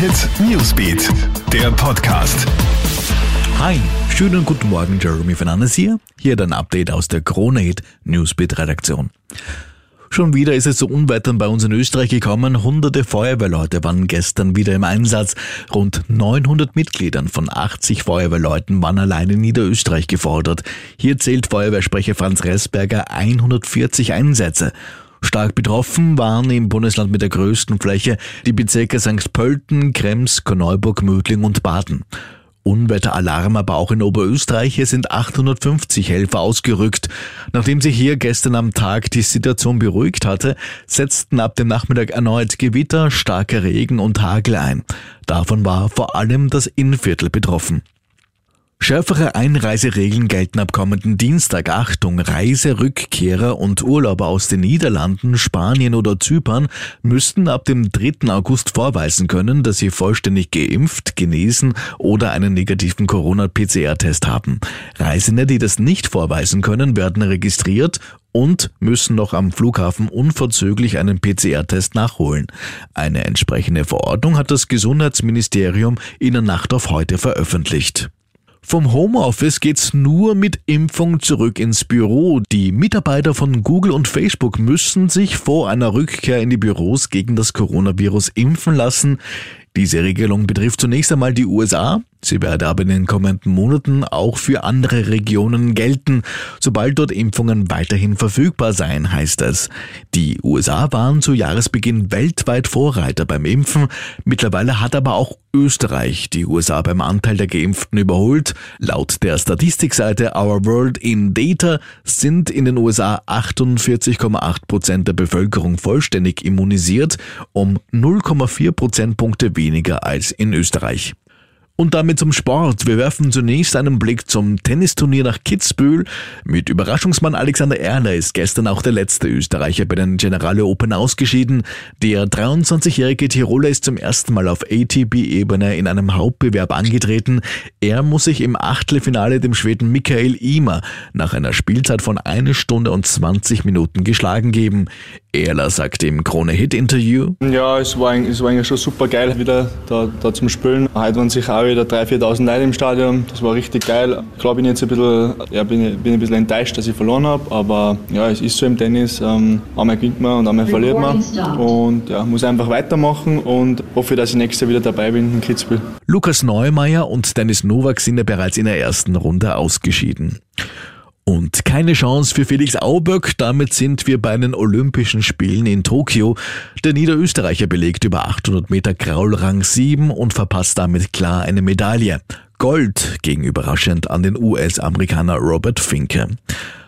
Hit Newsbeat, der Podcast. Hi, schönen guten Morgen, Jeremy Fernandes hier. Hier dein Update aus der Krone Hit Newsbeat Redaktion. Schon wieder ist es zu Unwettern bei uns in Österreich gekommen. Hunderte Feuerwehrleute waren gestern wieder im Einsatz. Rund 900 Mitgliedern von 80 Feuerwehrleuten waren allein in Niederösterreich gefordert. Hier zählt Feuerwehrsprecher Franz Ressberger 140 Einsätze. Stark betroffen waren im Bundesland mit der größten Fläche die Bezirke St. Pölten, Krems, Korneuburg, Mödling und Baden. Unwetteralarm aber auch in Oberösterreich. Hier sind 850 Helfer ausgerückt. Nachdem sich hier gestern am Tag die Situation beruhigt hatte, setzten ab dem Nachmittag erneut Gewitter, starker Regen und Hagel ein. Davon war vor allem das Innenviertel betroffen. Schärfere Einreiseregeln gelten ab kommenden Dienstag. Achtung, Reiserückkehrer und Urlauber aus den Niederlanden, Spanien oder Zypern müssten ab dem 3. August vorweisen können, dass sie vollständig geimpft, genesen oder einen negativen Corona-PCR-Test haben. Reisende, die das nicht vorweisen können, werden registriert und müssen noch am Flughafen unverzüglich einen PCR-Test nachholen. Eine entsprechende Verordnung hat das Gesundheitsministerium in der Nacht auf heute veröffentlicht. Vom Homeoffice geht's nur mit Impfung zurück ins Büro. Die Mitarbeiter von Google und Facebook müssen sich vor einer Rückkehr in die Büros gegen das Coronavirus impfen lassen. Diese Regelung betrifft zunächst einmal die USA, Sie werde aber in den kommenden Monaten auch für andere Regionen gelten, sobald dort Impfungen weiterhin verfügbar seien, heißt es. Die USA waren zu Jahresbeginn weltweit Vorreiter beim Impfen. Mittlerweile hat aber auch Österreich die USA beim Anteil der Geimpften überholt. Laut der Statistikseite Our World in Data sind in den USA 48,8 Prozent der Bevölkerung vollständig immunisiert, um 0,4 Prozentpunkte weniger als in Österreich. Und damit zum Sport. Wir werfen zunächst einen Blick zum Tennisturnier nach Kitzbühel. Mit Überraschungsmann Alexander Erler ist gestern auch der letzte Österreicher bei den Generale Open ausgeschieden. Der 23-jährige Tiroler ist zum ersten Mal auf ATP-Ebene in einem Hauptbewerb angetreten. Er muss sich im Achtelfinale dem Schweden Michael Imer nach einer Spielzeit von eine Stunde und 20 Minuten geschlagen geben. Erler sagte im Krone-Hit-Interview. Ja, es war, es war eigentlich schon super geil, wieder da, da zum Spielen. Heute waren sich auch wieder 3.000, 4.000 Leute im Stadion. Das war richtig geil. Ich glaube, ich bin jetzt ein bisschen, ja, bin, bin ein bisschen enttäuscht, dass ich verloren habe. Aber ja, es ist so im Tennis. Ähm, einmal gewinnt man und einmal verliert man. Und ja, muss einfach weitermachen und hoffe, dass ich nächstes Jahr wieder dabei bin in Kitzbühel. Lukas Neumeier und Dennis Nowak sind ja bereits in der ersten Runde ausgeschieden. Und keine Chance für Felix Auböck. Damit sind wir bei den Olympischen Spielen in Tokio. Der Niederösterreicher belegt über 800 Meter Kraul Rang 7 und verpasst damit klar eine Medaille. Gold ging überraschend an den US-Amerikaner Robert Finke.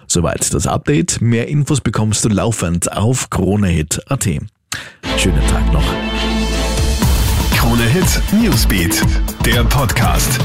Soweit das Update. Mehr Infos bekommst du laufend auf KroneHit.at. Schönen Tag noch. Krone Hit Newsbeat, der Podcast.